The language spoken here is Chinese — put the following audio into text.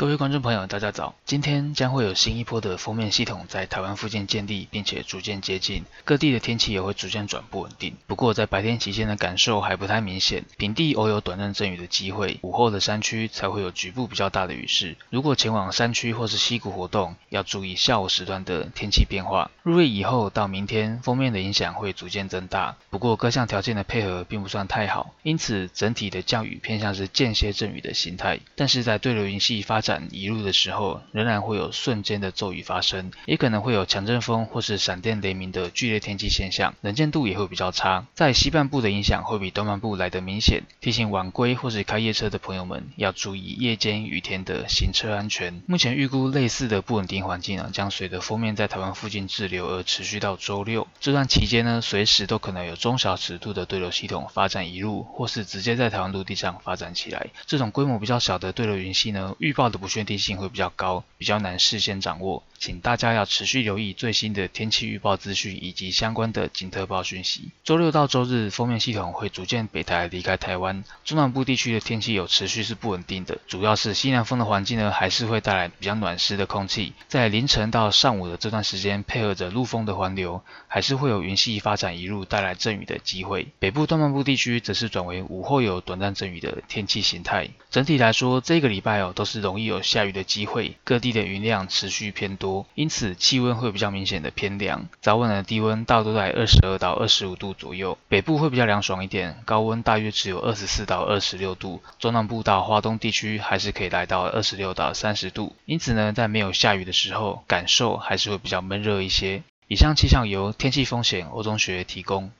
各位观众朋友，大家早！今天将会有新一波的锋面系统在台湾附近建立，并且逐渐接近，各地的天气也会逐渐转不稳定。不过在白天期间的感受还不太明显，平地偶有短暂阵雨的机会，午后的山区才会有局部比较大的雨势。如果前往山区或是溪谷活动，要注意下午时段的天气变化。入夜以后到明天，锋面的影响会逐渐增大。不过各项条件的配合并不算太好，因此整体的降雨偏向是间歇阵雨的形态。但是在对流云系发展移入的时候，仍然会有瞬间的骤雨发生，也可能会有强阵风或是闪电雷鸣的剧烈天气现象，能见度也会比较差。在西半部的影响会比东半部来得明显，提醒晚归或是开夜车的朋友们要注意夜间雨天的行车安全。目前预估类似的不稳定环境呢，将随着锋面在台湾附近滞留而持续到周六。这段期间呢，随时都可能有中小尺度的对流系统发展移入，或是直接在台湾陆地上发展起来。这种规模比较小的对流云系呢，预报的。不确定性会比较高，比较难事先掌握，请大家要持续留意最新的天气预报资讯以及相关的警特报讯息。周六到周日，锋面系统会逐渐北抬离开台湾，中南部地区的天气有持续是不稳定的，主要是西南风的环境呢，还是会带来比较暖湿的空气，在凌晨到上午的这段时间，配合着陆风的环流，还是会有云系发展一路，带来阵雨的机会。北部东半部地区则是转为午后有短暂阵雨的天气形态。整体来说，这个礼拜哦，都是容易。有下雨的机会，各地的云量持续偏多，因此气温会比较明显的偏凉。早晚的低温大多在二十二到二十五度左右，北部会比较凉爽一点，高温大约只有二十四到二十六度。中南部到华东地区还是可以来到二十六到三十度。因此呢，在没有下雨的时候，感受还是会比较闷热一些。以上气象由天气风险欧中学提供。